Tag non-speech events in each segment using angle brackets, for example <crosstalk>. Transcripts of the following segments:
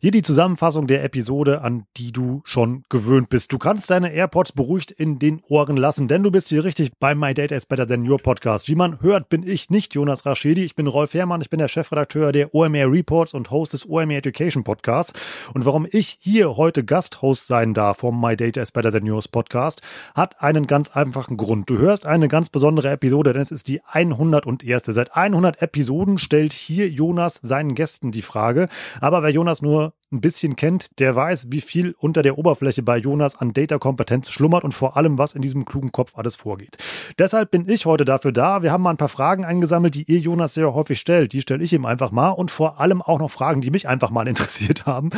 Hier die Zusammenfassung der Episode, an die du schon gewöhnt bist. Du kannst deine AirPods beruhigt in den Ohren lassen, denn du bist hier richtig bei My Data is Better Than Your Podcast. Wie man hört, bin ich nicht Jonas Raschedi. Ich bin Rolf Herrmann. Ich bin der Chefredakteur der OMR Reports und Host des OMR Education Podcasts. Und warum ich hier heute Gasthost sein darf vom My Data is Better Than Yours Podcast, hat einen ganz einfachen Grund. Du hörst eine ganz besondere Episode, denn es ist die 101. Seit 100 Episoden stellt hier Jonas seinen Gästen die Frage. Aber wer Jonas nur ein bisschen kennt, der weiß, wie viel unter der Oberfläche bei Jonas an Data-Kompetenz schlummert und vor allem, was in diesem klugen Kopf alles vorgeht. Deshalb bin ich heute dafür da. Wir haben mal ein paar Fragen eingesammelt, die ihr Jonas sehr häufig stellt. Die stelle ich ihm einfach mal und vor allem auch noch Fragen, die mich einfach mal <laughs> interessiert haben,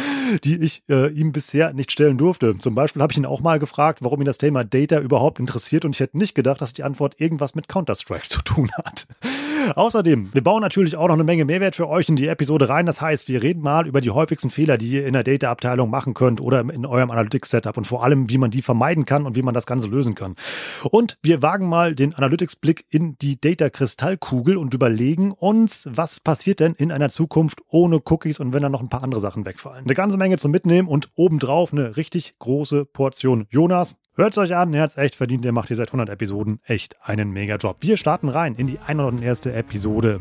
die ich äh, ihm bisher nicht stellen durfte. Zum Beispiel habe ich ihn auch mal gefragt, warum ihn das Thema Data überhaupt interessiert und ich hätte nicht gedacht, dass die Antwort irgendwas mit Counter-Strike zu tun hat. Außerdem, wir bauen natürlich auch noch eine Menge Mehrwert für euch in die Episode rein. Das heißt, wir reden mal über die häufigsten Fehler, die ihr in der Data-Abteilung machen könnt oder in eurem Analytics-Setup und vor allem, wie man die vermeiden kann und wie man das Ganze lösen kann. Und wir wagen mal den Analytics-Blick in die Data-Kristallkugel und überlegen uns, was passiert denn in einer Zukunft ohne Cookies und wenn dann noch ein paar andere Sachen wegfallen. Eine ganze Menge zum Mitnehmen und obendrauf eine richtig große Portion Jonas. Hört es euch an, er hat es echt verdient, der macht hier seit 100 Episoden echt einen Mega-Job. Wir starten rein in die 101. Episode.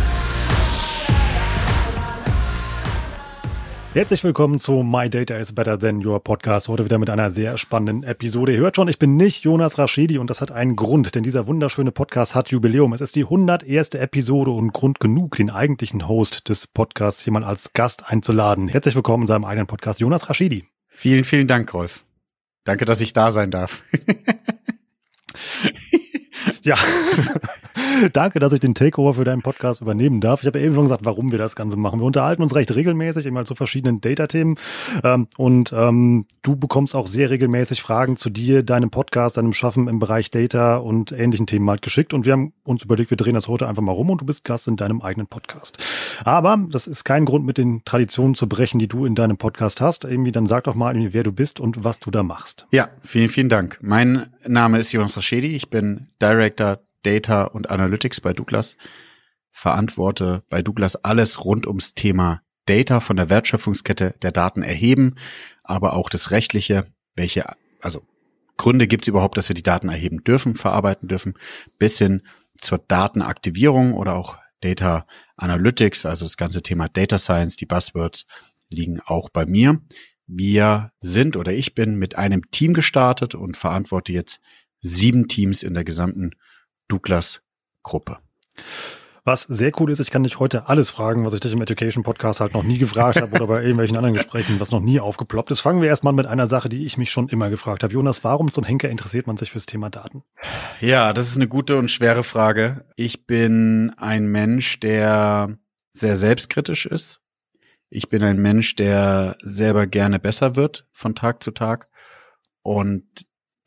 Herzlich willkommen zu My Data is Better Than Your Podcast. Heute wieder mit einer sehr spannenden Episode. Ihr hört schon, ich bin nicht Jonas Raschedi und das hat einen Grund, denn dieser wunderschöne Podcast hat Jubiläum. Es ist die 101. Episode und Grund genug, den eigentlichen Host des Podcasts hier mal als Gast einzuladen. Herzlich willkommen in seinem eigenen Podcast, Jonas Raschedi. Vielen, vielen Dank, Rolf. Danke, dass ich da sein darf. ja. <laughs> Danke, dass ich den Takeover für deinen Podcast übernehmen darf. Ich habe ja eben schon gesagt, warum wir das Ganze machen. Wir unterhalten uns recht regelmäßig, immer zu verschiedenen Data-Themen. Ähm, und ähm, du bekommst auch sehr regelmäßig Fragen zu dir, deinem Podcast, deinem Schaffen im Bereich Data und ähnlichen Themen halt geschickt. Und wir haben uns überlegt, wir drehen das heute einfach mal rum und du bist Gast in deinem eigenen Podcast. Aber das ist kein Grund, mit den Traditionen zu brechen, die du in deinem Podcast hast. Irgendwie, dann sag doch mal, wer du bist und was du da machst. Ja, vielen, vielen Dank. Mein Name ist Jonas Raschedi. Ich bin Director Data und Analytics bei Douglas, verantworte bei Douglas alles rund ums Thema Data von der Wertschöpfungskette der Daten erheben, aber auch das Rechtliche, welche, also Gründe gibt es überhaupt, dass wir die Daten erheben dürfen, verarbeiten dürfen, bis hin zur Datenaktivierung oder auch Data Analytics, also das ganze Thema Data Science, die Buzzwords liegen auch bei mir. Wir sind oder ich bin mit einem Team gestartet und verantworte jetzt sieben Teams in der gesamten Douglas Gruppe. Was sehr cool ist, ich kann dich heute alles fragen, was ich dich im Education Podcast halt noch nie gefragt habe oder bei <laughs> irgendwelchen anderen Gesprächen, was noch nie aufgeploppt ist. Fangen wir erstmal mit einer Sache, die ich mich schon immer gefragt habe. Jonas, warum zum Henker interessiert man sich fürs Thema Daten? Ja, das ist eine gute und schwere Frage. Ich bin ein Mensch, der sehr selbstkritisch ist. Ich bin ein Mensch, der selber gerne besser wird von Tag zu Tag. Und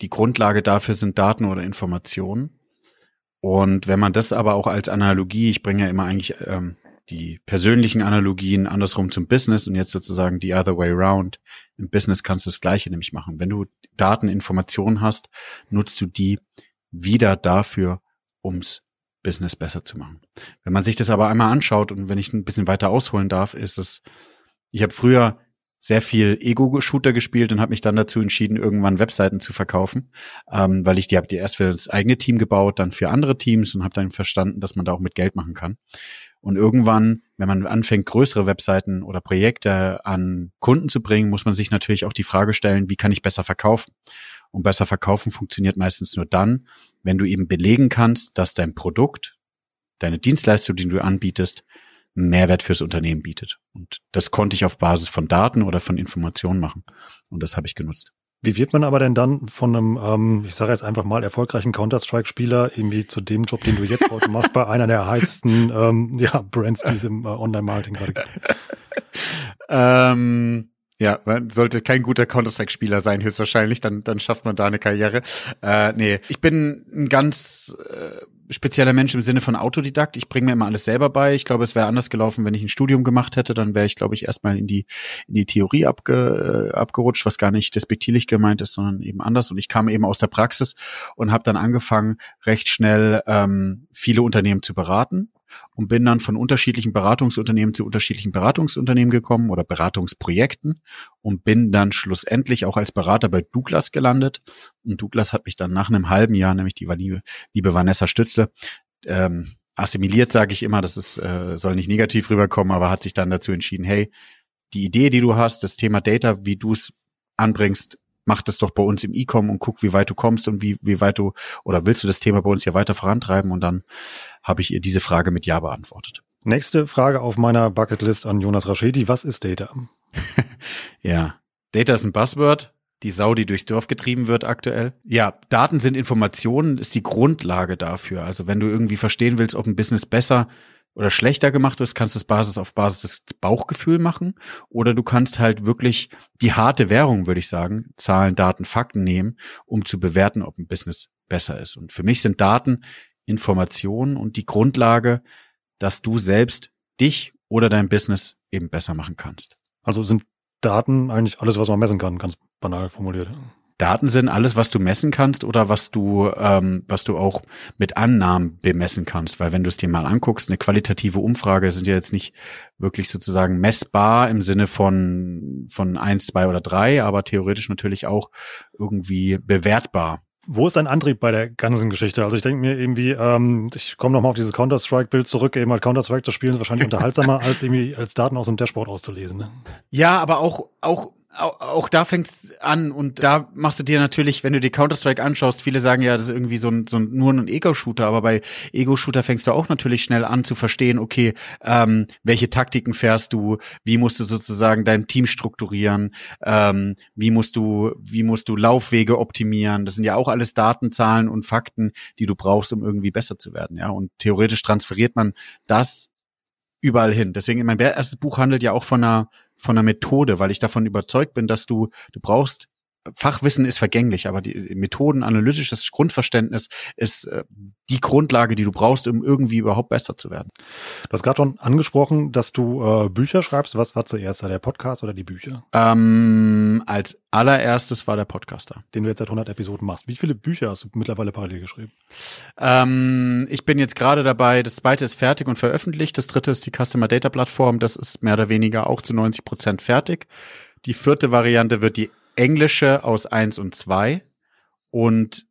die Grundlage dafür sind Daten oder Informationen. Und wenn man das aber auch als Analogie, ich bringe ja immer eigentlich ähm, die persönlichen Analogien andersrum zum Business und jetzt sozusagen die other way round. Im Business kannst du das Gleiche nämlich machen. Wenn du Daten, Informationen hast, nutzt du die wieder dafür, ums Business besser zu machen. Wenn man sich das aber einmal anschaut und wenn ich ein bisschen weiter ausholen darf, ist es, ich habe früher sehr viel Ego-Shooter gespielt und habe mich dann dazu entschieden, irgendwann Webseiten zu verkaufen, ähm, weil ich die habe die erst für das eigene Team gebaut, dann für andere Teams und habe dann verstanden, dass man da auch mit Geld machen kann. Und irgendwann, wenn man anfängt, größere Webseiten oder Projekte an Kunden zu bringen, muss man sich natürlich auch die Frage stellen, wie kann ich besser verkaufen? Und besser verkaufen funktioniert meistens nur dann, wenn du eben belegen kannst, dass dein Produkt, deine Dienstleistung, die du anbietest, Mehrwert fürs Unternehmen bietet. Und das konnte ich auf Basis von Daten oder von Informationen machen. Und das habe ich genutzt. Wie wird man aber denn dann von einem, ähm, ich sage jetzt einfach mal, erfolgreichen Counter-Strike-Spieler irgendwie zu dem Job, den du jetzt heute machst, bei <laughs> einer der heißesten ähm, ja, Brands, die es im äh, Online-Marketing gerade gibt? ähm, Ja, man sollte kein guter Counter-Strike-Spieler sein, höchstwahrscheinlich, dann, dann schafft man da eine Karriere. Äh, nee, ich bin ein ganz äh, spezieller Mensch im Sinne von Autodidakt. Ich bringe mir immer alles selber bei. Ich glaube, es wäre anders gelaufen, wenn ich ein Studium gemacht hätte. Dann wäre ich, glaube ich, erstmal in die, in die Theorie abge, äh, abgerutscht, was gar nicht despektierlich gemeint ist, sondern eben anders. Und ich kam eben aus der Praxis und habe dann angefangen, recht schnell ähm, viele Unternehmen zu beraten und bin dann von unterschiedlichen Beratungsunternehmen zu unterschiedlichen Beratungsunternehmen gekommen oder Beratungsprojekten und bin dann schlussendlich auch als Berater bei Douglas gelandet. Und Douglas hat mich dann nach einem halben Jahr, nämlich die liebe, liebe Vanessa Stützle, ähm, assimiliert, sage ich immer, das ist, äh, soll nicht negativ rüberkommen, aber hat sich dann dazu entschieden, hey, die Idee, die du hast, das Thema Data, wie du es anbringst, mach das doch bei uns im E-Com und guck, wie weit du kommst und wie, wie weit du oder willst du das Thema bei uns hier weiter vorantreiben? Und dann habe ich ihr diese Frage mit Ja beantwortet. Nächste Frage auf meiner Bucketlist an Jonas Raschedi. Was ist Data? <laughs> ja, Data ist ein Buzzword. Die Sau, die durchs Dorf getrieben wird aktuell. Ja, Daten sind Informationen, ist die Grundlage dafür. Also wenn du irgendwie verstehen willst, ob ein Business besser oder schlechter gemacht ist, kannst du es Basis auf Basis des Bauchgefühl machen. Oder du kannst halt wirklich die harte Währung, würde ich sagen, Zahlen, Daten, Fakten nehmen, um zu bewerten, ob ein Business besser ist. Und für mich sind Daten Informationen und die Grundlage, dass du selbst dich oder dein Business eben besser machen kannst. Also sind Daten eigentlich alles, was man messen kann, ganz banal formuliert. Daten sind alles, was du messen kannst oder was du, ähm, was du auch mit Annahmen bemessen kannst. Weil wenn du es dir mal anguckst, eine qualitative Umfrage sind ja jetzt nicht wirklich sozusagen messbar im Sinne von, von eins, zwei oder drei, aber theoretisch natürlich auch irgendwie bewertbar. Wo ist dein Antrieb bei der ganzen Geschichte? Also ich denke mir irgendwie, ähm, ich komme nochmal auf dieses Counter-Strike-Bild zurück, eben halt Counter-Strike zu spielen ist wahrscheinlich <laughs> unterhaltsamer, als irgendwie als Daten aus dem Dashboard auszulesen. Ne? Ja, aber auch, auch auch da fängt's an und da machst du dir natürlich, wenn du dir Counter-Strike anschaust, viele sagen ja, das ist irgendwie so ein, so ein nur ein Ego-Shooter, aber bei Ego-Shooter fängst du auch natürlich schnell an zu verstehen, okay, ähm, welche Taktiken fährst du, wie musst du sozusagen dein Team strukturieren, ähm, wie musst du, wie musst du Laufwege optimieren. Das sind ja auch alles Daten, Zahlen und Fakten, die du brauchst, um irgendwie besser zu werden, ja. Und theoretisch transferiert man das überall hin. Deswegen, mein erstes Buch handelt ja auch von einer, von einer Methode, weil ich davon überzeugt bin, dass du, du brauchst Fachwissen ist vergänglich, aber die Methoden, analytisches Grundverständnis ist äh, die Grundlage, die du brauchst, um irgendwie überhaupt besser zu werden. Du hast gerade schon angesprochen, dass du äh, Bücher schreibst. Was war zuerst, der Podcast oder die Bücher? Ähm, als allererstes war der Podcaster. Den du jetzt seit 100 Episoden machst. Wie viele Bücher hast du mittlerweile parallel geschrieben? Ähm, ich bin jetzt gerade dabei, das zweite ist fertig und veröffentlicht. Das dritte ist die Customer Data Plattform. Das ist mehr oder weniger auch zu 90 Prozent fertig. Die vierte Variante wird die englische aus eins und zwei und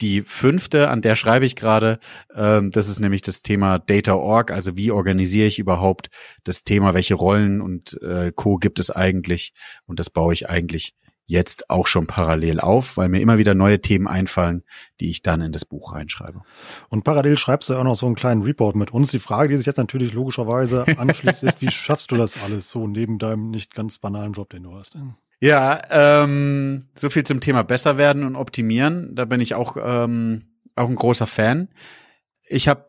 die fünfte, an der schreibe ich gerade, ähm, das ist nämlich das Thema Data Org, also wie organisiere ich überhaupt das Thema, welche Rollen und äh, Co gibt es eigentlich und das baue ich eigentlich jetzt auch schon parallel auf, weil mir immer wieder neue Themen einfallen, die ich dann in das Buch reinschreibe. Und parallel schreibst du auch noch so einen kleinen Report mit uns. Die Frage, die sich jetzt natürlich logischerweise anschließt, ist, wie schaffst du das alles so neben deinem nicht ganz banalen Job, den du hast? Ja, ähm, so viel zum Thema besser werden und optimieren. Da bin ich auch, ähm, auch ein großer Fan. Ich habe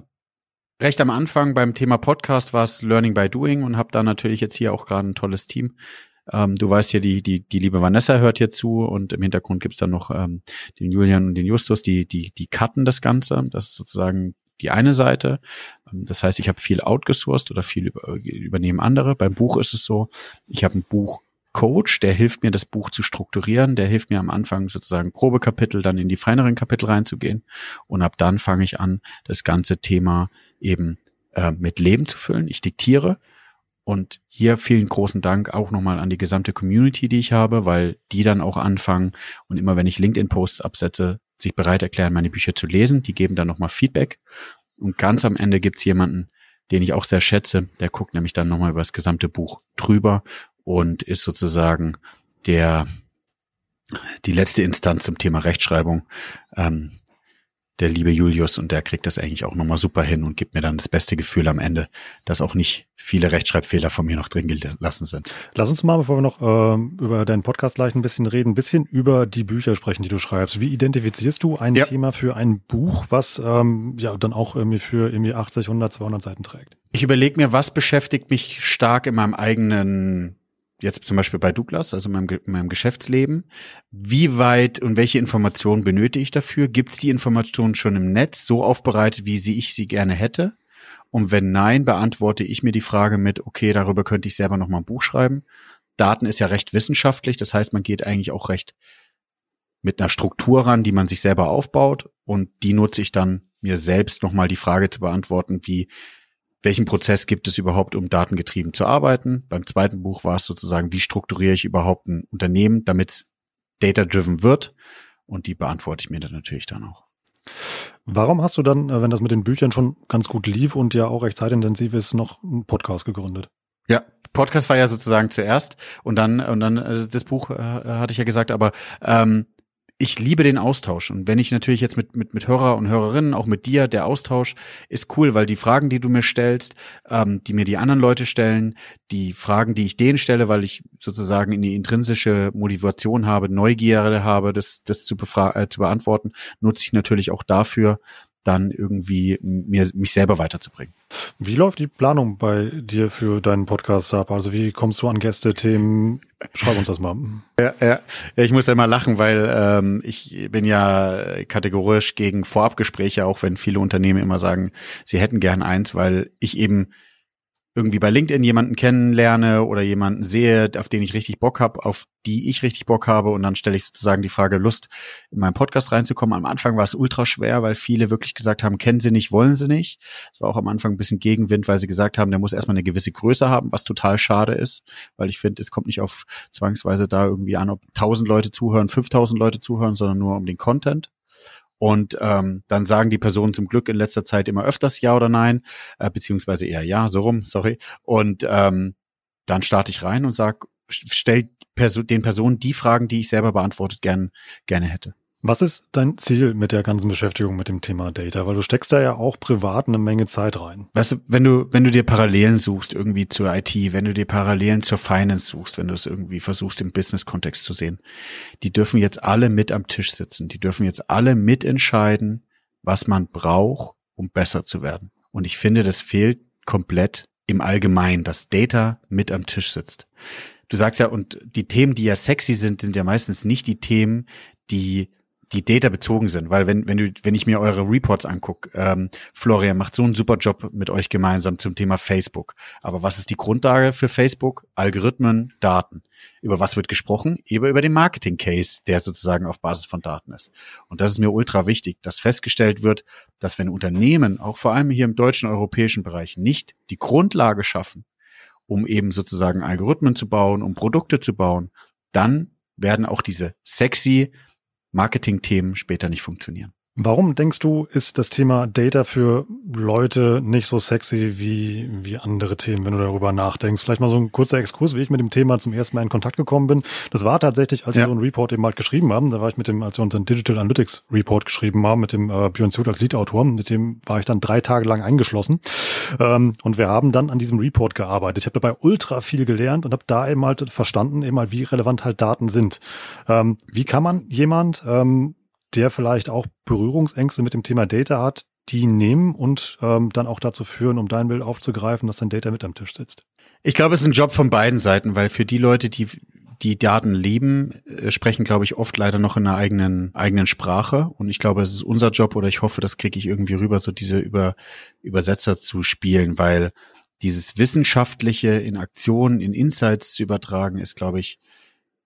recht am Anfang beim Thema Podcast war es Learning by Doing und habe da natürlich jetzt hier auch gerade ein tolles Team. Ähm, du weißt ja, die, die, die liebe Vanessa hört hier zu und im Hintergrund gibt's dann noch ähm, den Julian und den Justus, die, die, die cutten das Ganze. Das ist sozusagen die eine Seite. Ähm, das heißt, ich habe viel outgesourced oder viel über, übernehmen andere. Beim Buch ist es so, ich habe ein Buch Coach, der hilft mir, das Buch zu strukturieren, der hilft mir am Anfang sozusagen grobe Kapitel, dann in die feineren Kapitel reinzugehen. Und ab dann fange ich an, das ganze Thema eben äh, mit Leben zu füllen. Ich diktiere. Und hier vielen großen Dank auch nochmal an die gesamte Community, die ich habe, weil die dann auch anfangen und immer wenn ich LinkedIn-Posts absetze, sich bereit erklären, meine Bücher zu lesen. Die geben dann nochmal Feedback. Und ganz am Ende gibt's jemanden, den ich auch sehr schätze, der guckt nämlich dann nochmal über das gesamte Buch drüber und ist sozusagen der die letzte Instanz zum Thema Rechtschreibung. Ähm, der liebe Julius und der kriegt das eigentlich auch nochmal super hin und gibt mir dann das beste Gefühl am Ende, dass auch nicht viele Rechtschreibfehler von mir noch drin gelassen sind. Lass uns mal, bevor wir noch ähm, über deinen Podcast gleich ein bisschen reden, ein bisschen über die Bücher sprechen, die du schreibst. Wie identifizierst du ein ja. Thema für ein Buch, was ähm, ja dann auch irgendwie für irgendwie 80, 100, 200 Seiten trägt? Ich überlege mir, was beschäftigt mich stark in meinem eigenen jetzt zum Beispiel bei Douglas, also in meinem, in meinem Geschäftsleben, wie weit und welche Informationen benötige ich dafür? Gibt es die Informationen schon im Netz so aufbereitet, wie sie ich sie gerne hätte? Und wenn nein, beantworte ich mir die Frage mit, okay, darüber könnte ich selber noch mal ein Buch schreiben. Daten ist ja recht wissenschaftlich, das heißt, man geht eigentlich auch recht mit einer Struktur ran, die man sich selber aufbaut und die nutze ich dann mir selbst nochmal die Frage zu beantworten, wie welchen Prozess gibt es überhaupt, um datengetrieben zu arbeiten. Beim zweiten Buch war es sozusagen, wie strukturiere ich überhaupt ein Unternehmen, damit es data-driven wird. Und die beantworte ich mir dann natürlich dann auch. Warum hast du dann, äh, wenn das mit den Büchern schon ganz gut lief und ja auch recht zeitintensiv ist, noch einen Podcast gegründet? Ja, Podcast war ja sozusagen zuerst und dann und dann äh, das Buch äh, hatte ich ja gesagt, aber ähm, ich liebe den Austausch. Und wenn ich natürlich jetzt mit, mit, mit Hörer und Hörerinnen, auch mit dir, der Austausch ist cool, weil die Fragen, die du mir stellst, ähm, die mir die anderen Leute stellen, die Fragen, die ich denen stelle, weil ich sozusagen in die intrinsische Motivation habe, Neugierde habe, das, das zu, äh, zu beantworten, nutze ich natürlich auch dafür, dann irgendwie mir, mich selber weiterzubringen. Wie läuft die Planung bei dir für deinen Podcast ab? Also wie kommst du an Gäste-Themen? Schreib uns das mal. Ja, ja. ja ich muss ja mal lachen, weil ähm, ich bin ja kategorisch gegen Vorabgespräche, auch wenn viele Unternehmen immer sagen, sie hätten gern eins, weil ich eben irgendwie bei LinkedIn jemanden kennenlerne oder jemanden sehe, auf den ich richtig Bock habe, auf die ich richtig Bock habe und dann stelle ich sozusagen die Frage, Lust in meinen Podcast reinzukommen. Am Anfang war es ultra schwer, weil viele wirklich gesagt haben, kennen sie nicht, wollen sie nicht. Es war auch am Anfang ein bisschen Gegenwind, weil sie gesagt haben, der muss erstmal eine gewisse Größe haben, was total schade ist, weil ich finde, es kommt nicht auf zwangsweise da irgendwie an, ob 1000 Leute zuhören, 5000 Leute zuhören, sondern nur um den Content. Und ähm, dann sagen die Personen zum Glück in letzter Zeit immer öfters Ja oder Nein, äh, beziehungsweise eher Ja, so rum, sorry. Und ähm, dann starte ich rein und sag, stell Perso den Personen die Fragen, die ich selber beantwortet gern, gerne hätte. Was ist dein Ziel mit der ganzen Beschäftigung mit dem Thema Data? Weil du steckst da ja auch privat eine Menge Zeit rein. Weißt du, wenn du, wenn du dir Parallelen suchst irgendwie zur IT, wenn du dir Parallelen zur Finance suchst, wenn du es irgendwie versuchst im Business-Kontext zu sehen, die dürfen jetzt alle mit am Tisch sitzen. Die dürfen jetzt alle mitentscheiden, was man braucht, um besser zu werden. Und ich finde, das fehlt komplett im Allgemeinen, dass Data mit am Tisch sitzt. Du sagst ja, und die Themen, die ja sexy sind, sind ja meistens nicht die Themen, die die Data bezogen sind, weil wenn wenn du wenn ich mir eure Reports angucke, ähm, Florian macht so einen super Job mit euch gemeinsam zum Thema Facebook. Aber was ist die Grundlage für Facebook? Algorithmen, Daten. Über was wird gesprochen? Eben über den Marketing Case, der sozusagen auf Basis von Daten ist. Und das ist mir ultra wichtig, dass festgestellt wird, dass wenn Unternehmen auch vor allem hier im deutschen europäischen Bereich nicht die Grundlage schaffen, um eben sozusagen Algorithmen zu bauen, um Produkte zu bauen, dann werden auch diese sexy Marketing-Themen später nicht funktionieren. Warum denkst du, ist das Thema Data für Leute nicht so sexy wie, wie andere Themen, wenn du darüber nachdenkst? Vielleicht mal so ein kurzer Exkurs, wie ich mit dem Thema zum ersten Mal in Kontakt gekommen bin. Das war tatsächlich, als ja. wir so einen Report eben halt geschrieben haben, da war ich mit dem, als wir unseren Digital Analytics Report geschrieben haben, mit dem äh, Björn Zut als Lead-Autor, mit dem war ich dann drei Tage lang eingeschlossen. Ähm, und wir haben dann an diesem Report gearbeitet. Ich habe dabei ultra viel gelernt und habe da eben halt verstanden, eben halt, wie relevant halt Daten sind. Ähm, wie kann man jemand, ähm, der vielleicht auch Berührungsängste mit dem Thema Data hat, die nehmen und ähm, dann auch dazu führen, um dein Bild aufzugreifen, dass dein Data mit am Tisch sitzt? Ich glaube, es ist ein Job von beiden Seiten, weil für die Leute, die die Daten lieben, äh, sprechen, glaube ich, oft leider noch in einer eigenen eigenen Sprache. Und ich glaube, es ist unser Job oder ich hoffe, das kriege ich irgendwie rüber, so diese Über, Übersetzer zu spielen, weil dieses Wissenschaftliche in Aktionen, in Insights zu übertragen, ist, glaube ich,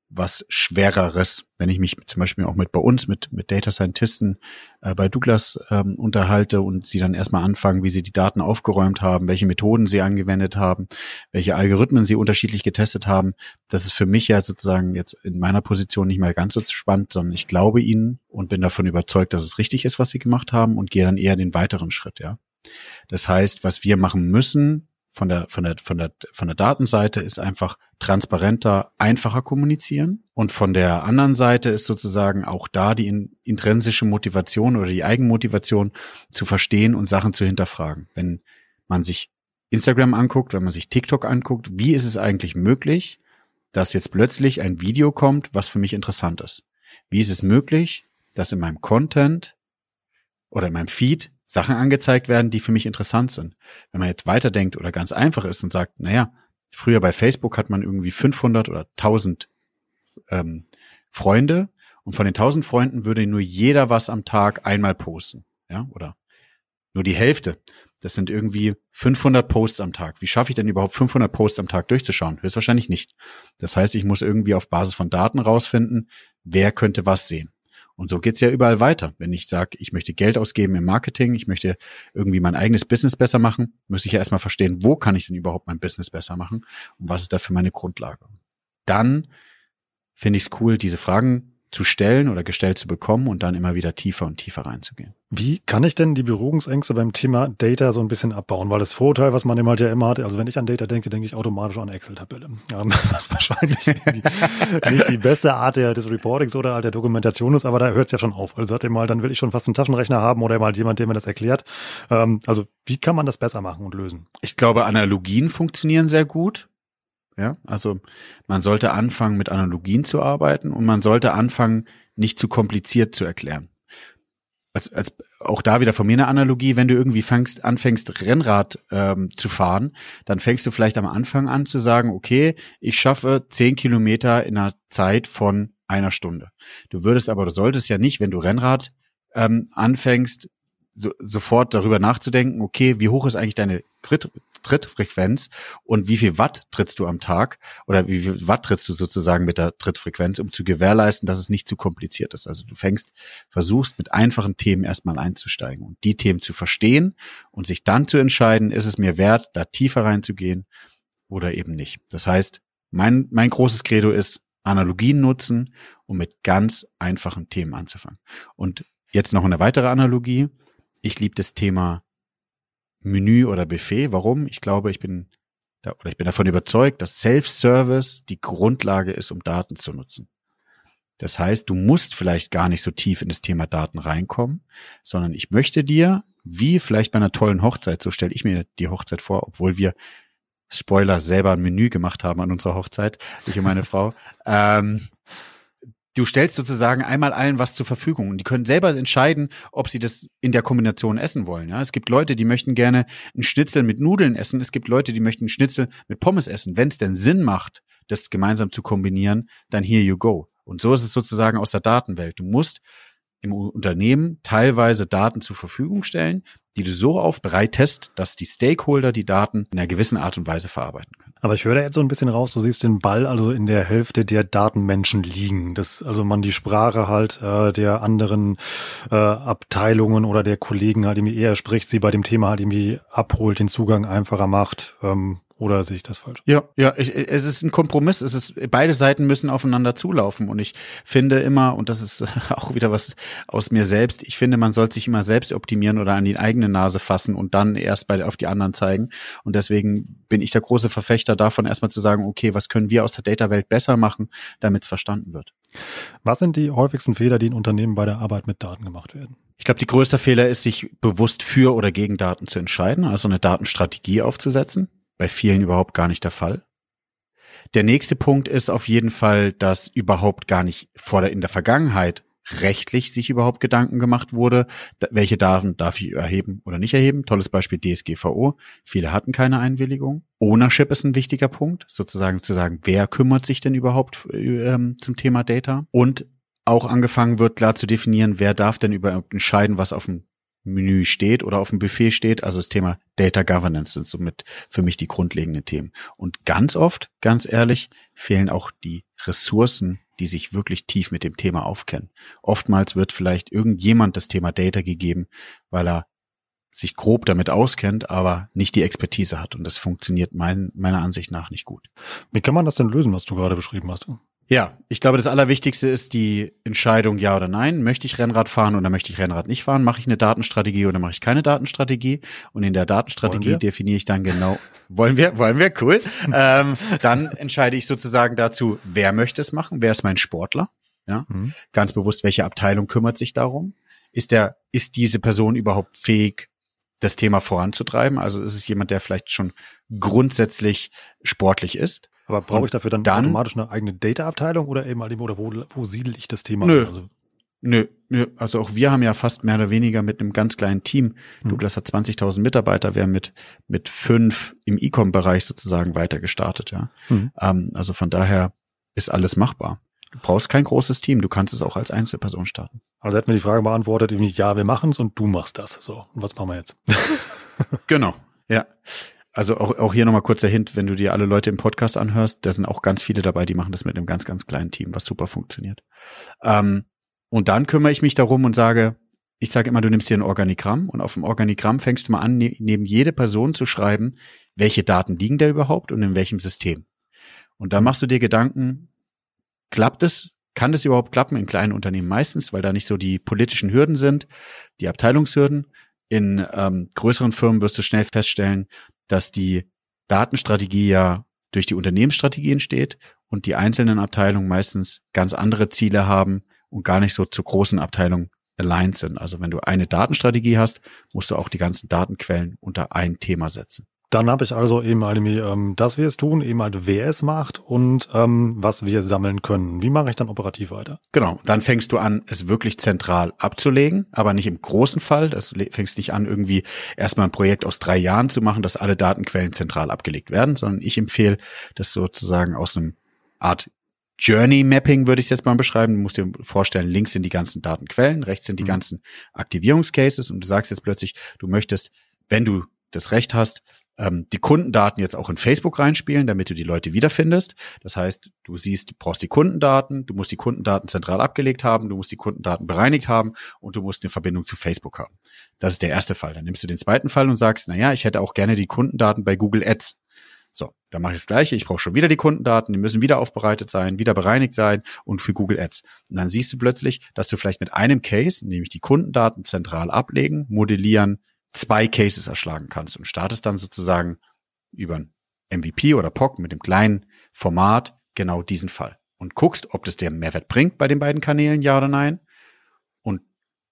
was Schwereres, wenn ich mich zum Beispiel auch mit bei uns, mit, mit Data Scientisten äh, bei Douglas ähm, unterhalte und sie dann erstmal anfangen, wie sie die Daten aufgeräumt haben, welche Methoden sie angewendet haben, welche Algorithmen sie unterschiedlich getestet haben. Das ist für mich ja sozusagen jetzt in meiner Position nicht mehr ganz so spannend, sondern ich glaube ihnen und bin davon überzeugt, dass es richtig ist, was sie gemacht haben und gehe dann eher den weiteren Schritt, ja. Das heißt, was wir machen müssen, von der, von der, von der, von der Datenseite ist einfach transparenter, einfacher kommunizieren. Und von der anderen Seite ist sozusagen auch da die in, intrinsische Motivation oder die Eigenmotivation zu verstehen und Sachen zu hinterfragen. Wenn man sich Instagram anguckt, wenn man sich TikTok anguckt, wie ist es eigentlich möglich, dass jetzt plötzlich ein Video kommt, was für mich interessant ist? Wie ist es möglich, dass in meinem Content oder in meinem Feed Sachen angezeigt werden, die für mich interessant sind. Wenn man jetzt weiterdenkt oder ganz einfach ist und sagt, naja, Früher bei Facebook hat man irgendwie 500 oder 1000 ähm, Freunde und von den 1000 Freunden würde nur jeder was am Tag einmal posten, ja, oder nur die Hälfte. Das sind irgendwie 500 Posts am Tag. Wie schaffe ich denn überhaupt 500 Posts am Tag durchzuschauen? Höchstwahrscheinlich nicht. Das heißt, ich muss irgendwie auf Basis von Daten rausfinden, wer könnte was sehen. Und so geht's ja überall weiter. Wenn ich sage, ich möchte Geld ausgeben im Marketing, ich möchte irgendwie mein eigenes Business besser machen, muss ich ja erstmal verstehen, wo kann ich denn überhaupt mein Business besser machen und was ist dafür meine Grundlage. Dann finde ich es cool, diese Fragen zu stellen oder gestellt zu bekommen und dann immer wieder tiefer und tiefer reinzugehen. Wie kann ich denn die Berührungsängste beim Thema Data so ein bisschen abbauen? Weil das Vorurteil, was man immer halt ja immer hat, also wenn ich an Data denke, denke ich automatisch an Excel-Tabelle. <laughs> was wahrscheinlich nicht die beste Art des Reportings oder halt der Dokumentation ist, aber da hört es ja schon auf. Also sagt ihr mal, dann will ich schon fast einen Taschenrechner haben oder mal jemand, der mir das erklärt. Ähm, also wie kann man das besser machen und lösen? Ich glaube, Analogien funktionieren sehr gut. Ja, also man sollte anfangen, mit Analogien zu arbeiten und man sollte anfangen, nicht zu kompliziert zu erklären. Als, als auch da wieder von mir eine Analogie, wenn du irgendwie fängst, anfängst, Rennrad ähm, zu fahren, dann fängst du vielleicht am Anfang an zu sagen, okay, ich schaffe zehn Kilometer in einer Zeit von einer Stunde. Du würdest aber, du solltest ja nicht, wenn du Rennrad ähm, anfängst, so, sofort darüber nachzudenken, okay, wie hoch ist eigentlich deine Tritt, Trittfrequenz und wie viel Watt trittst du am Tag oder wie viel Watt trittst du sozusagen mit der Trittfrequenz, um zu gewährleisten, dass es nicht zu kompliziert ist. Also du fängst, versuchst mit einfachen Themen erstmal einzusteigen und die Themen zu verstehen und sich dann zu entscheiden, ist es mir wert, da tiefer reinzugehen oder eben nicht. Das heißt, mein, mein großes Credo ist, Analogien nutzen, um mit ganz einfachen Themen anzufangen. Und jetzt noch eine weitere Analogie ich liebe das Thema Menü oder Buffet. Warum? Ich glaube, ich bin da, oder ich bin davon überzeugt, dass Self-Service die Grundlage ist, um Daten zu nutzen. Das heißt, du musst vielleicht gar nicht so tief in das Thema Daten reinkommen, sondern ich möchte dir, wie vielleicht bei einer tollen Hochzeit, so stelle ich mir die Hochzeit vor, obwohl wir Spoiler selber ein Menü gemacht haben an unserer Hochzeit, ich und meine <laughs> Frau. Ähm, du stellst sozusagen einmal allen was zur Verfügung und die können selber entscheiden, ob sie das in der Kombination essen wollen. Ja, es gibt Leute, die möchten gerne einen Schnitzel mit Nudeln essen. Es gibt Leute, die möchten einen Schnitzel mit Pommes essen. Wenn es denn Sinn macht, das gemeinsam zu kombinieren, dann here you go. Und so ist es sozusagen aus der Datenwelt. Du musst im Unternehmen teilweise Daten zur Verfügung stellen, die du so aufbereitest, dass die Stakeholder die Daten in einer gewissen Art und Weise verarbeiten können. Aber ich höre da jetzt so ein bisschen raus, du siehst den Ball also in der Hälfte der Datenmenschen liegen, dass also man die Sprache halt äh, der anderen äh, Abteilungen oder der Kollegen halt irgendwie eher spricht, sie bei dem Thema halt irgendwie abholt, den Zugang einfacher macht. Ähm, oder sehe ich das falsch? Ja, ja, ich, es ist ein Kompromiss. Es ist, beide Seiten müssen aufeinander zulaufen. Und ich finde immer, und das ist <laughs> auch wieder was aus mir selbst, ich finde, man soll sich immer selbst optimieren oder an die eigene Nase fassen und dann erst bei, auf die anderen zeigen. Und deswegen bin ich der große Verfechter davon, erstmal zu sagen, okay, was können wir aus der Data-Welt besser machen, damit es verstanden wird. Was sind die häufigsten Fehler, die in Unternehmen bei der Arbeit mit Daten gemacht werden? Ich glaube, die größte Fehler ist, sich bewusst für oder gegen Daten zu entscheiden, also eine Datenstrategie aufzusetzen bei vielen überhaupt gar nicht der Fall. Der nächste Punkt ist auf jeden Fall, dass überhaupt gar nicht vor der, in der Vergangenheit rechtlich sich überhaupt Gedanken gemacht wurde, welche Daten darf ich erheben oder nicht erheben. Tolles Beispiel DSGVO. Viele hatten keine Einwilligung. Ownership ist ein wichtiger Punkt, sozusagen zu sagen, wer kümmert sich denn überhaupt ähm, zum Thema Data? Und auch angefangen wird, klar zu definieren, wer darf denn überhaupt entscheiden, was auf dem Menü steht oder auf dem Buffet steht. Also das Thema Data Governance sind somit für mich die grundlegenden Themen. Und ganz oft, ganz ehrlich, fehlen auch die Ressourcen, die sich wirklich tief mit dem Thema aufkennen. Oftmals wird vielleicht irgendjemand das Thema Data gegeben, weil er sich grob damit auskennt, aber nicht die Expertise hat. Und das funktioniert mein, meiner Ansicht nach nicht gut. Wie kann man das denn lösen, was du gerade beschrieben hast? Ja, ich glaube, das Allerwichtigste ist die Entscheidung ja oder nein. Möchte ich Rennrad fahren oder möchte ich Rennrad nicht fahren? Mache ich eine Datenstrategie oder mache ich keine Datenstrategie? Und in der Datenstrategie definiere ich dann genau, <laughs> wollen wir, wollen wir, cool. ähm, dann <laughs> entscheide ich sozusagen dazu, wer möchte es machen? Wer ist mein Sportler? Ja, mhm. ganz bewusst, welche Abteilung kümmert sich darum? Ist der, ist diese Person überhaupt fähig, das Thema voranzutreiben? Also ist es jemand, der vielleicht schon grundsätzlich sportlich ist? Aber brauche ich dafür dann, dann automatisch eine eigene Data-Abteilung oder eben halt oder wo, wo siedel ich das Thema? Nö. Also Nö, nö, also auch wir haben ja fast mehr oder weniger mit einem ganz kleinen Team. Mhm. Douglas hat 20.000 Mitarbeiter, wir haben mit, mit fünf im E-Com-Bereich sozusagen weiter gestartet, ja. Mhm. Ähm, also von daher ist alles machbar. Du brauchst kein großes Team, du kannst es auch als Einzelperson starten. Also hätten wir die Frage beantwortet, irgendwie, ja, wir machen es und du machst das. So, und was machen wir jetzt? genau, ja. Also auch, auch hier nochmal kurzer Hint, wenn du dir alle Leute im Podcast anhörst, da sind auch ganz viele dabei, die machen das mit einem ganz, ganz kleinen Team, was super funktioniert. Ähm, und dann kümmere ich mich darum und sage, ich sage immer, du nimmst dir ein Organigramm und auf dem Organigramm fängst du mal an, ne, neben jede Person zu schreiben, welche Daten liegen da überhaupt und in welchem System. Und dann machst du dir Gedanken, klappt es? Kann das überhaupt klappen in kleinen Unternehmen meistens, weil da nicht so die politischen Hürden sind, die Abteilungshürden. In ähm, größeren Firmen wirst du schnell feststellen, dass die Datenstrategie ja durch die Unternehmensstrategie entsteht und die einzelnen Abteilungen meistens ganz andere Ziele haben und gar nicht so zu großen Abteilungen aligned sind. Also wenn du eine Datenstrategie hast, musst du auch die ganzen Datenquellen unter ein Thema setzen. Dann habe ich also eben halt, ähm, dass wir es tun, eben halt, wer es macht und ähm, was wir sammeln können. Wie mache ich dann operativ weiter? Genau, dann fängst du an, es wirklich zentral abzulegen, aber nicht im großen Fall. Das fängst nicht an, irgendwie erstmal ein Projekt aus drei Jahren zu machen, dass alle Datenquellen zentral abgelegt werden, sondern ich empfehle, das sozusagen aus einem Art Journey Mapping würde ich jetzt mal beschreiben. Du musst dir vorstellen, links sind die ganzen Datenquellen, rechts sind die mhm. ganzen Aktivierungscases und du sagst jetzt plötzlich, du möchtest, wenn du das Recht hast, ähm, die Kundendaten jetzt auch in Facebook reinspielen, damit du die Leute wiederfindest. Das heißt, du siehst, du brauchst die Kundendaten, du musst die Kundendaten zentral abgelegt haben, du musst die Kundendaten bereinigt haben und du musst eine Verbindung zu Facebook haben. Das ist der erste Fall. Dann nimmst du den zweiten Fall und sagst, na ja, ich hätte auch gerne die Kundendaten bei Google Ads. So, dann mache ich das gleiche. Ich brauche schon wieder die Kundendaten, die müssen wieder aufbereitet sein, wieder bereinigt sein und für Google Ads. Und dann siehst du plötzlich, dass du vielleicht mit einem Case, nämlich die Kundendaten zentral ablegen, modellieren, zwei Cases erschlagen kannst und startest dann sozusagen über ein MVP oder POC mit dem kleinen Format genau diesen Fall und guckst, ob das dir Mehrwert bringt bei den beiden Kanälen, ja oder nein. Und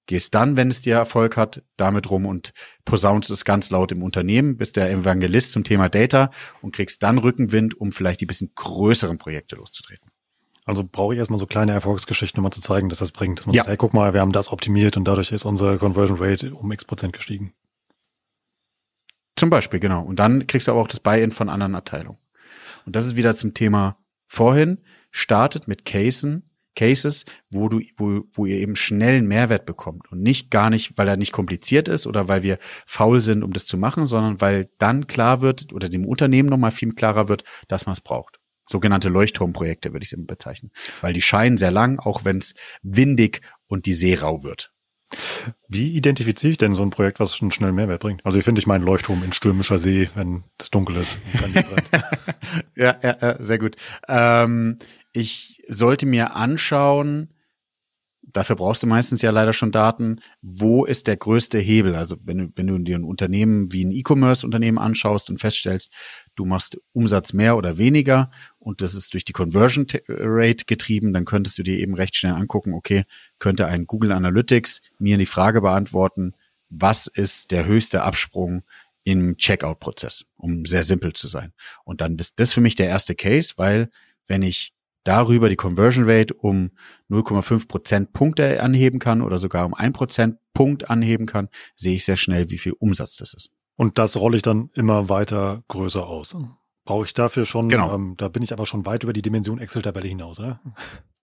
gehst dann, wenn es dir Erfolg hat, damit rum und posaunst es ganz laut im Unternehmen, bist der Evangelist zum Thema Data und kriegst dann Rückenwind, um vielleicht die bisschen größeren Projekte loszutreten. Also brauche ich erstmal so kleine Erfolgsgeschichten, um mal zu zeigen, dass das bringt. Dass man ja. sagt, hey, guck mal, wir haben das optimiert und dadurch ist unsere Conversion Rate um x Prozent gestiegen. Zum Beispiel, genau. Und dann kriegst du aber auch das Buy-in von anderen Abteilungen. Und das ist wieder zum Thema vorhin. Startet mit Casen, Cases, wo du, wo, wo ihr eben schnell einen Mehrwert bekommt. Und nicht gar nicht, weil er nicht kompliziert ist oder weil wir faul sind, um das zu machen, sondern weil dann klar wird oder dem Unternehmen nochmal viel klarer wird, dass man es braucht. Sogenannte Leuchtturmprojekte würde ich es immer bezeichnen. Weil die scheinen sehr lang, auch wenn es windig und die See rau wird. Wie identifiziere ich denn so ein Projekt, was schon schnell Mehrwert bringt? Also ich finde ich meinen Leuchtturm in stürmischer See, wenn es dunkel ist. <laughs> ja, ja, ja, sehr gut. Ähm, ich sollte mir anschauen, dafür brauchst du meistens ja leider schon Daten, wo ist der größte Hebel? Also wenn wenn du dir ein Unternehmen wie ein E-Commerce-Unternehmen anschaust und feststellst, du machst Umsatz mehr oder weniger und das ist durch die Conversion Rate getrieben, dann könntest du dir eben recht schnell angucken, okay, könnte ein Google Analytics mir die Frage beantworten, was ist der höchste Absprung im Checkout-Prozess, um sehr simpel zu sein. Und dann ist das für mich der erste Case, weil wenn ich darüber die Conversion Rate um 0,5 Prozent Punkte anheben kann oder sogar um ein Prozent Punkt anheben kann, sehe ich sehr schnell, wie viel Umsatz das ist. Und das rolle ich dann immer weiter größer aus. Brauche ich dafür schon, genau. Ähm, da bin ich aber schon weit über die Dimension Excel-Tabelle hinaus, oder?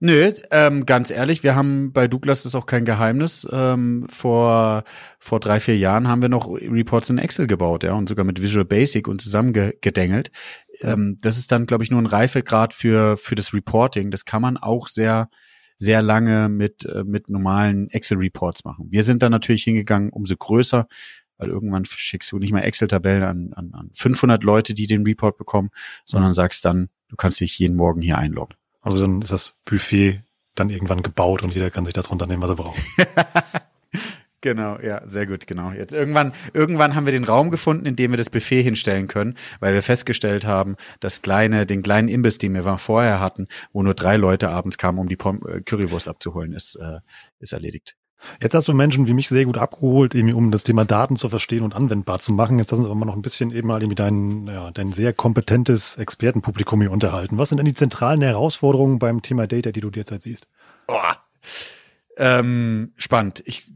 Nö, ähm, ganz ehrlich, wir haben bei Douglas, das ist auch kein Geheimnis, ähm, vor, vor drei, vier Jahren haben wir noch Reports in Excel gebaut, ja, und sogar mit Visual Basic und zusammengedengelt ähm, das ist dann, glaube ich, nur ein Reifegrad für, für das Reporting. Das kann man auch sehr, sehr lange mit, äh, mit normalen Excel-Reports machen. Wir sind dann natürlich hingegangen, umso größer, weil irgendwann schickst du nicht mehr Excel-Tabellen an, an, an 500 Leute, die den Report bekommen, sondern sagst dann, du kannst dich jeden Morgen hier einloggen. Also dann ist das Buffet dann irgendwann gebaut und jeder kann sich das runternehmen, was er braucht. <laughs> Genau, ja, sehr gut, genau. Jetzt irgendwann, irgendwann haben wir den Raum gefunden, in dem wir das Buffet hinstellen können, weil wir festgestellt haben, das kleine, den kleinen Imbiss, den wir vorher hatten, wo nur drei Leute abends kamen, um die äh, Currywurst abzuholen, ist, äh, ist erledigt. Jetzt hast du Menschen wie mich sehr gut abgeholt, irgendwie um das Thema Daten zu verstehen und anwendbar zu machen. Jetzt lassen Sie aber mal noch ein bisschen eben mal irgendwie dein, ja, dein sehr kompetentes Expertenpublikum hier unterhalten. Was sind denn die zentralen Herausforderungen beim Thema Data, die du derzeit siehst? Boah Ähm, spannend. Ich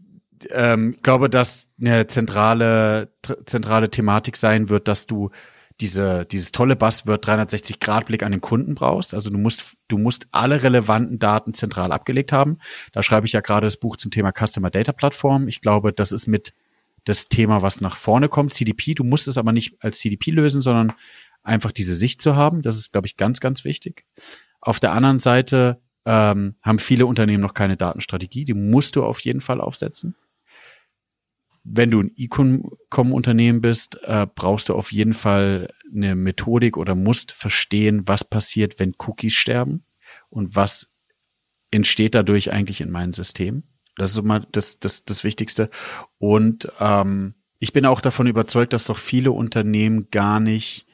ähm, glaube, dass eine zentrale, zentrale Thematik sein wird, dass du diese, dieses tolle Buzzword 360-Grad-Blick an den Kunden brauchst. Also du musst, du musst alle relevanten Daten zentral abgelegt haben. Da schreibe ich ja gerade das Buch zum Thema Customer Data Plattform. Ich glaube, das ist mit das Thema, was nach vorne kommt. CDP, du musst es aber nicht als CDP lösen, sondern einfach diese Sicht zu haben. Das ist, glaube ich, ganz, ganz wichtig. Auf der anderen Seite ähm, haben viele Unternehmen noch keine Datenstrategie. Die musst du auf jeden Fall aufsetzen wenn du ein E-Com-Unternehmen bist, äh, brauchst du auf jeden Fall eine Methodik oder musst verstehen, was passiert, wenn Cookies sterben und was entsteht dadurch eigentlich in meinem System. Das ist immer das, das, das Wichtigste. Und ähm, ich bin auch davon überzeugt, dass doch viele Unternehmen gar nicht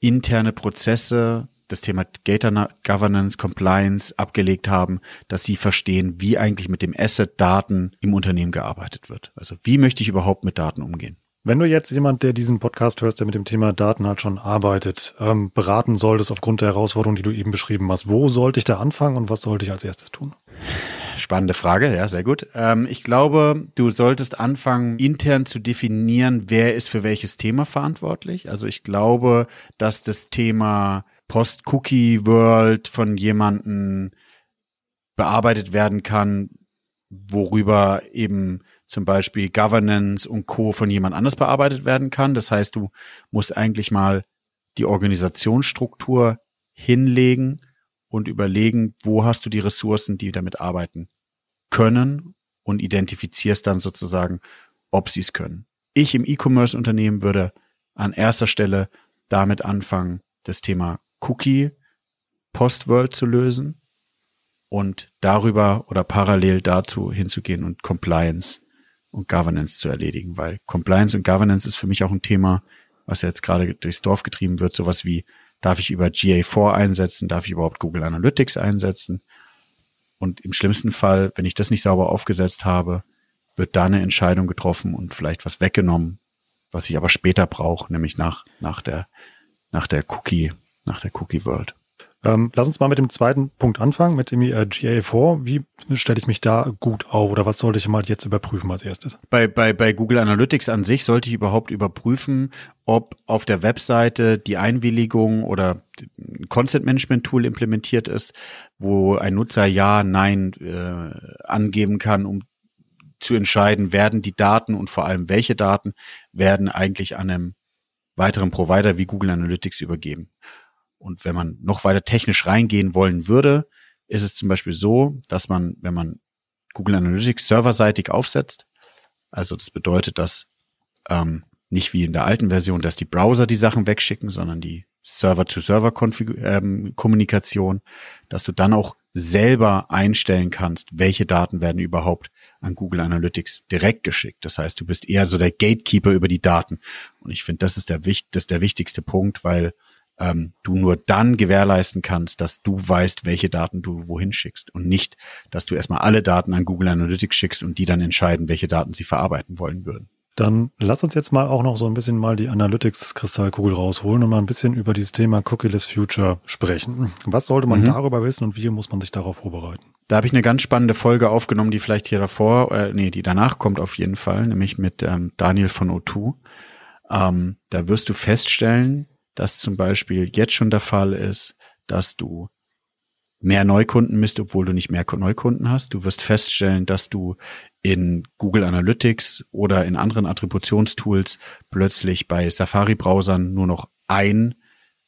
interne Prozesse das Thema Data Governance, Compliance abgelegt haben, dass sie verstehen, wie eigentlich mit dem Asset Daten im Unternehmen gearbeitet wird. Also wie möchte ich überhaupt mit Daten umgehen? Wenn du jetzt jemand, der diesen Podcast hörst, der mit dem Thema Daten halt schon arbeitet, ähm, beraten solltest aufgrund der Herausforderungen, die du eben beschrieben hast, wo sollte ich da anfangen und was sollte ich als erstes tun? Spannende Frage, ja, sehr gut. Ähm, ich glaube, du solltest anfangen, intern zu definieren, wer ist für welches Thema verantwortlich. Also ich glaube, dass das Thema Post-Cookie-World von jemanden bearbeitet werden kann, worüber eben zum Beispiel Governance und Co. von jemand anders bearbeitet werden kann. Das heißt, du musst eigentlich mal die Organisationsstruktur hinlegen und überlegen, wo hast du die Ressourcen, die damit arbeiten können und identifizierst dann sozusagen, ob sie es können. Ich im E-Commerce-Unternehmen würde an erster Stelle damit anfangen, das Thema Cookie Postworld zu lösen und darüber oder parallel dazu hinzugehen und Compliance und Governance zu erledigen, weil Compliance und Governance ist für mich auch ein Thema, was jetzt gerade durchs Dorf getrieben wird, sowas wie, darf ich über GA4 einsetzen, darf ich überhaupt Google Analytics einsetzen? Und im schlimmsten Fall, wenn ich das nicht sauber aufgesetzt habe, wird da eine Entscheidung getroffen und vielleicht was weggenommen, was ich aber später brauche, nämlich nach, nach der, nach der Cookie nach der Cookie World. Ähm, lass uns mal mit dem zweiten Punkt anfangen, mit dem äh, GA4. Wie stelle ich mich da gut auf oder was sollte ich mal jetzt überprüfen als erstes? Bei, bei, bei Google Analytics an sich sollte ich überhaupt überprüfen, ob auf der Webseite die Einwilligung oder ein Content Management Tool implementiert ist, wo ein Nutzer Ja, Nein äh, angeben kann, um zu entscheiden, werden die Daten und vor allem welche Daten werden eigentlich an einem weiteren Provider wie Google Analytics übergeben. Und wenn man noch weiter technisch reingehen wollen würde, ist es zum Beispiel so, dass man, wenn man Google Analytics serverseitig aufsetzt, also das bedeutet, dass ähm, nicht wie in der alten Version, dass die Browser die Sachen wegschicken, sondern die Server-to-Server-Kommunikation, ähm, dass du dann auch selber einstellen kannst, welche Daten werden überhaupt an Google Analytics direkt geschickt. Das heißt, du bist eher so der Gatekeeper über die Daten. Und ich finde, das ist der, das ist der wichtigste Punkt, weil ähm, du nur dann gewährleisten kannst, dass du weißt, welche Daten du wohin schickst und nicht, dass du erstmal alle Daten an Google Analytics schickst und die dann entscheiden, welche Daten sie verarbeiten wollen würden. Dann lass uns jetzt mal auch noch so ein bisschen mal die Analytics-Kristallkugel rausholen und mal ein bisschen über dieses Thema Cookieless Future sprechen. Was sollte man mhm. darüber wissen und wie muss man sich darauf vorbereiten? Da habe ich eine ganz spannende Folge aufgenommen, die vielleicht hier davor, äh, nee, die danach kommt auf jeden Fall, nämlich mit ähm, Daniel von O2. Ähm, da wirst du feststellen, dass zum Beispiel jetzt schon der Fall ist, dass du mehr Neukunden misst, obwohl du nicht mehr Neukunden hast. Du wirst feststellen, dass du in Google Analytics oder in anderen Attributionstools plötzlich bei Safari-Browsern nur noch ein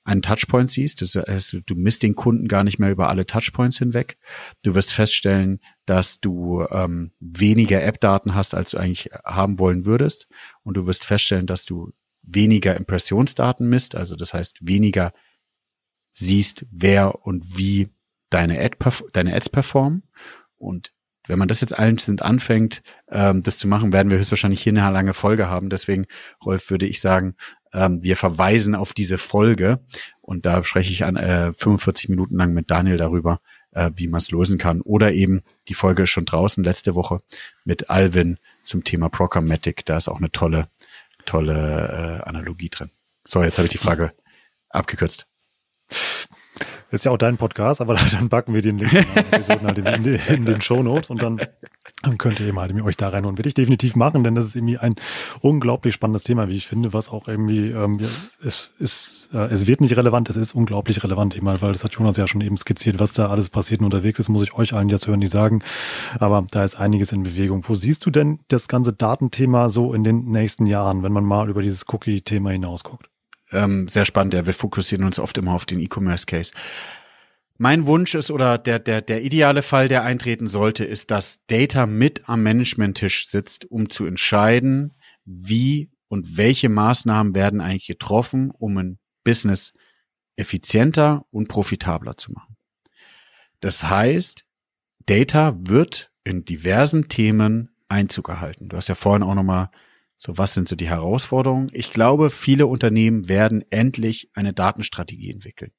einen Touchpoint siehst. Das heißt, du misst den Kunden gar nicht mehr über alle Touchpoints hinweg. Du wirst feststellen, dass du ähm, weniger App-Daten hast, als du eigentlich haben wollen würdest. Und du wirst feststellen, dass du weniger Impressionsdaten misst, also das heißt weniger siehst, wer und wie deine, Ad deine Ads performen. Und wenn man das jetzt einzeln anfängt, ähm, das zu machen, werden wir höchstwahrscheinlich hier eine lange Folge haben. Deswegen, Rolf, würde ich sagen, ähm, wir verweisen auf diese Folge und da spreche ich an äh, 45 Minuten lang mit Daniel darüber, äh, wie man es lösen kann. Oder eben die Folge ist schon draußen letzte Woche mit Alvin zum Thema Programmatic. Da ist auch eine tolle tolle äh, Analogie drin. So, jetzt habe ich die Frage abgekürzt. Das ist ja auch dein Podcast, aber <laughs> dann backen wir den Link in, halt in, in, den Show Notes und dann könnt ihr eben halt euch da reinholen. Werde ich definitiv machen, denn das ist irgendwie ein unglaublich spannendes Thema, wie ich finde, was auch irgendwie, ähm, es ist, äh, es wird nicht relevant, es ist unglaublich relevant, eben halt, weil das hat Jonas ja schon eben skizziert, was da alles passiert und unterwegs ist, muss ich euch allen jetzt hören, die sagen. Aber da ist einiges in Bewegung. Wo siehst du denn das ganze Datenthema so in den nächsten Jahren, wenn man mal über dieses Cookie-Thema hinausguckt? Ähm, sehr spannend, ja, wir fokussieren uns oft immer auf den E-Commerce-Case. Mein Wunsch ist oder der, der, der ideale Fall, der eintreten sollte, ist, dass Data mit am Management-Tisch sitzt, um zu entscheiden, wie und welche Maßnahmen werden eigentlich getroffen, um ein Business effizienter und profitabler zu machen. Das heißt, Data wird in diversen Themen Einzug erhalten. Du hast ja vorhin auch nochmal so, was sind so die Herausforderungen? Ich glaube, viele Unternehmen werden endlich eine Datenstrategie entwickeln.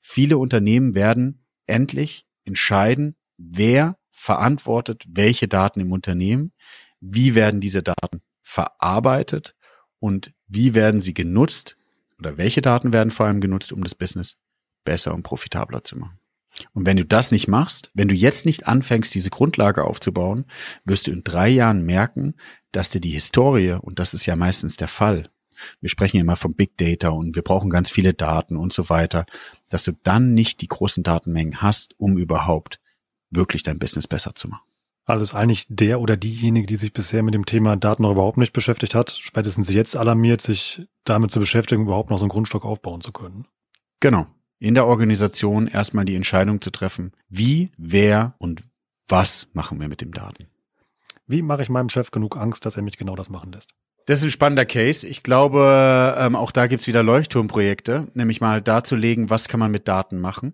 Viele Unternehmen werden endlich entscheiden, wer verantwortet welche Daten im Unternehmen, wie werden diese Daten verarbeitet und wie werden sie genutzt oder welche Daten werden vor allem genutzt, um das Business besser und profitabler zu machen. Und wenn du das nicht machst, wenn du jetzt nicht anfängst, diese Grundlage aufzubauen, wirst du in drei Jahren merken, dass dir die Historie, und das ist ja meistens der Fall, wir sprechen ja immer von Big Data und wir brauchen ganz viele Daten und so weiter, dass du dann nicht die großen Datenmengen hast, um überhaupt wirklich dein Business besser zu machen. Also ist eigentlich der oder diejenige, die sich bisher mit dem Thema Daten noch überhaupt nicht beschäftigt hat, spätestens jetzt alarmiert, sich damit zu beschäftigen, überhaupt noch so einen Grundstock aufbauen zu können. Genau in der Organisation erstmal die Entscheidung zu treffen, wie, wer und was machen wir mit dem Daten. Wie mache ich meinem Chef genug Angst, dass er mich genau das machen lässt? Das ist ein spannender Case. Ich glaube, ähm, auch da gibt's wieder Leuchtturmprojekte, nämlich mal darzulegen, was kann man mit Daten machen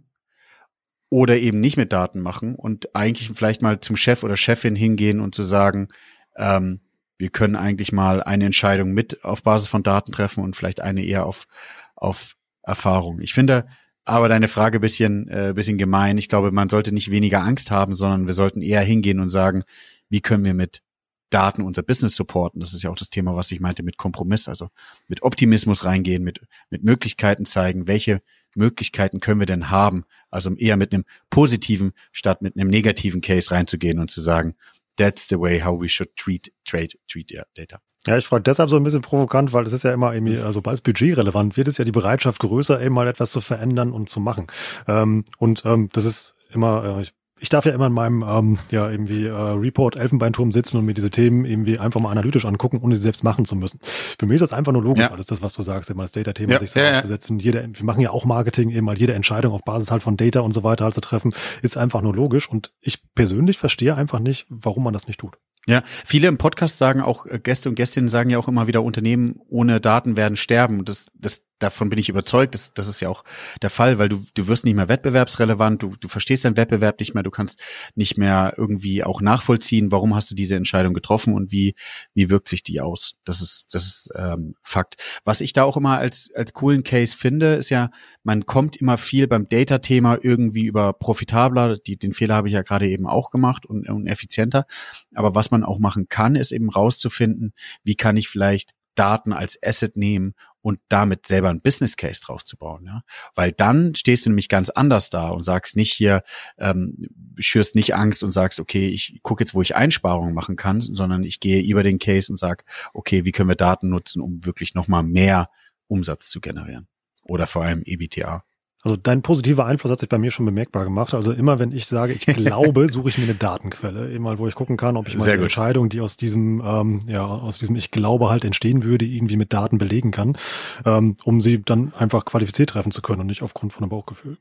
oder eben nicht mit Daten machen und eigentlich vielleicht mal zum Chef oder Chefin hingehen und zu sagen, ähm, wir können eigentlich mal eine Entscheidung mit auf Basis von Daten treffen und vielleicht eine eher auf, auf Erfahrung. Ich finde, aber deine Frage bisschen, äh, bisschen gemein. Ich glaube, man sollte nicht weniger Angst haben, sondern wir sollten eher hingehen und sagen, wie können wir mit Daten unser Business supporten? Das ist ja auch das Thema, was ich meinte mit Kompromiss, also mit Optimismus reingehen, mit, mit Möglichkeiten zeigen, welche Möglichkeiten können wir denn haben? Also eher mit einem positiven statt mit einem negativen Case reinzugehen und zu sagen, that's the way how we should treat trade treat data. Ja, ich frage deshalb so ein bisschen provokant, weil es ist ja immer irgendwie, also sobald es budgetrelevant wird, ist ja die Bereitschaft größer, eben mal etwas zu verändern und zu machen. Ähm, und ähm, das ist immer, äh, ich ich darf ja immer in meinem ähm, ja irgendwie äh, Report Elfenbeinturm sitzen und mir diese Themen irgendwie einfach mal analytisch angucken, ohne sie selbst machen zu müssen. Für mich ist das einfach nur logisch, ja. alles das, was du sagst, immer das Data-Thema ja, sich so ja, aufzusetzen. Jede, wir machen ja auch Marketing, eben mal jede Entscheidung auf Basis halt von Data und so weiter halt zu treffen, ist einfach nur logisch. Und ich persönlich verstehe einfach nicht, warum man das nicht tut. Ja, viele im Podcast sagen auch, äh, Gäste und Gästinnen sagen ja auch immer wieder, Unternehmen ohne Daten werden sterben. Das, das, davon bin ich überzeugt, das, das ist ja auch der Fall, weil du, du wirst nicht mehr wettbewerbsrelevant, du, du verstehst deinen Wettbewerb nicht mehr, du kannst nicht mehr irgendwie auch nachvollziehen, warum hast du diese Entscheidung getroffen und wie, wie wirkt sich die aus. Das ist, das ist ähm, Fakt. Was ich da auch immer als, als coolen Case finde, ist ja, man kommt immer viel beim Data-Thema irgendwie über profitabler, die, den Fehler habe ich ja gerade eben auch gemacht und, und effizienter. Aber was man auch machen kann, ist eben rauszufinden, wie kann ich vielleicht Daten als Asset nehmen und damit selber ein Business Case drauf zu bauen. Ja? Weil dann stehst du nämlich ganz anders da und sagst nicht hier, ähm, schürst nicht Angst und sagst, okay, ich gucke jetzt, wo ich Einsparungen machen kann, sondern ich gehe über den Case und sag, okay, wie können wir Daten nutzen, um wirklich nochmal mehr Umsatz zu generieren? Oder vor allem EBTA. Also dein positiver Einfluss hat sich bei mir schon bemerkbar gemacht. Also immer wenn ich sage, ich <laughs> glaube, suche ich mir eine Datenquelle, immer wo ich gucken kann, ob ich meine Entscheidung, die aus diesem, ähm, ja, aus diesem Ich glaube halt entstehen würde, irgendwie mit Daten belegen kann, ähm, um sie dann einfach qualifiziert treffen zu können und nicht aufgrund von einem Bauchgefühl.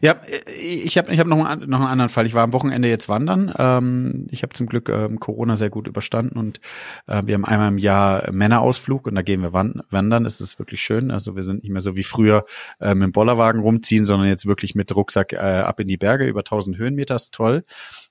Ja, ich habe ich hab noch, einen, noch einen anderen Fall. Ich war am Wochenende jetzt wandern. Ähm, ich habe zum Glück ähm, Corona sehr gut überstanden und äh, wir haben einmal im Jahr Männerausflug und da gehen wir wandern. Es ist wirklich schön. Also wir sind nicht mehr so wie früher äh, mit dem Bollerwagen rumziehen, sondern jetzt wirklich mit Rucksack äh, ab in die Berge über 1000 Höhenmeter. Ist toll.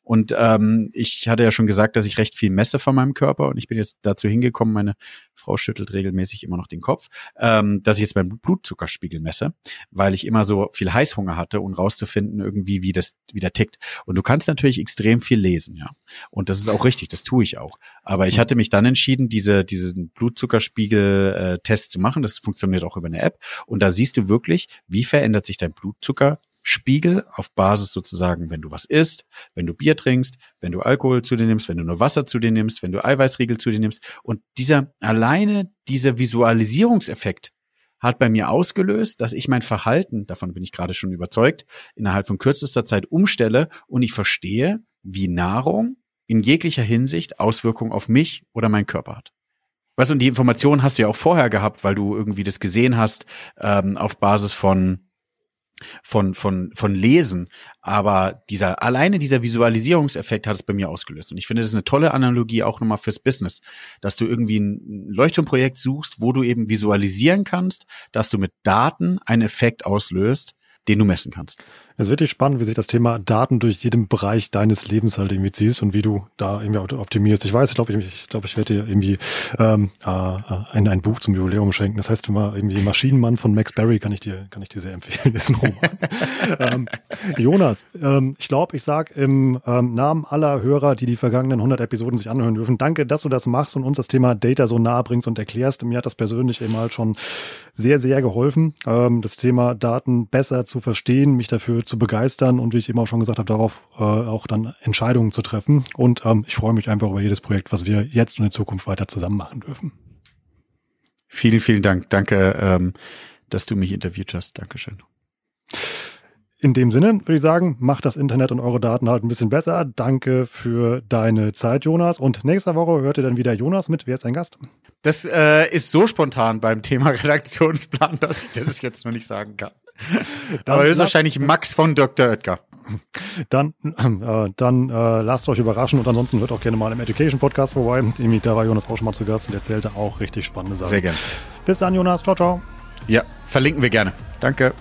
Und ähm, ich hatte ja schon gesagt, dass ich recht viel messe von meinem Körper und ich bin jetzt dazu hingekommen, meine Frau schüttelt regelmäßig immer noch den Kopf, ähm, dass ich jetzt meinen Blutzuckerspiegel messe, weil ich immer so viel Heißhunger hatte und rauszufinden irgendwie, wie das wie der tickt. Und du kannst natürlich extrem viel lesen, ja. Und das ist auch richtig, das tue ich auch. Aber ich hatte mich dann entschieden, diese diesen Blutzuckerspiegel-Test äh, zu machen. Das funktioniert auch über eine App. Und da siehst du wirklich, wie verändert sich dein Blutzucker Spiegel auf Basis sozusagen, wenn du was isst, wenn du Bier trinkst, wenn du Alkohol zu dir nimmst, wenn du nur Wasser zu dir nimmst, wenn du Eiweißriegel zu dir nimmst. Und dieser alleine, dieser Visualisierungseffekt hat bei mir ausgelöst, dass ich mein Verhalten, davon bin ich gerade schon überzeugt, innerhalb von kürzester Zeit umstelle und ich verstehe, wie Nahrung in jeglicher Hinsicht Auswirkungen auf mich oder meinen Körper hat. Weißt du, und die Information hast du ja auch vorher gehabt, weil du irgendwie das gesehen hast ähm, auf Basis von von von von Lesen, aber dieser alleine dieser Visualisierungseffekt hat es bei mir ausgelöst und ich finde das ist eine tolle Analogie auch nochmal fürs Business, dass du irgendwie ein Leuchtturmprojekt suchst, wo du eben visualisieren kannst, dass du mit Daten einen Effekt auslöst, den du messen kannst. Es ist wirklich spannend, wie sich das Thema Daten durch jeden Bereich deines Lebens halt irgendwie ziehst und wie du da irgendwie optimierst. Ich weiß, ich glaube, ich, ich, glaub, ich werde dir irgendwie ähm, äh, ein, ein Buch zum Jubiläum schenken. Das heißt, immer irgendwie Maschinenmann von Max Berry kann ich dir, kann ich dir sehr empfehlen. Das ist ein ähm, Jonas, ähm, ich glaube, ich sag im ähm, Namen aller Hörer, die die vergangenen 100 Episoden sich anhören dürfen, danke, dass du das machst und uns das Thema Data so nahe bringst und erklärst. Mir hat das persönlich eben halt schon sehr, sehr geholfen, ähm, das Thema Daten besser zu verstehen, mich dafür zu begeistern und wie ich eben auch schon gesagt habe, darauf äh, auch dann Entscheidungen zu treffen. Und ähm, ich freue mich einfach über jedes Projekt, was wir jetzt und in Zukunft weiter zusammen machen dürfen. Vielen, vielen Dank. Danke, ähm, dass du mich interviewt hast. Dankeschön. In dem Sinne würde ich sagen, macht das Internet und eure Daten halt ein bisschen besser. Danke für deine Zeit, Jonas. Und nächste Woche hört ihr dann wieder Jonas mit. Wer ist ein Gast? Das äh, ist so spontan beim Thema <laughs> Redaktionsplan, dass ich dir das jetzt noch nicht sagen kann. Dann Aber höchstwahrscheinlich Max von Dr. Oetker. Dann, äh, dann äh, lasst euch überraschen und ansonsten hört auch gerne mal im Education Podcast vorbei. Da war Jonas auch schon mal zu Gast und erzählte auch richtig spannende Sachen. Sehr gerne. Bis dann, Jonas. Ciao, ciao. Ja, verlinken wir gerne. Danke.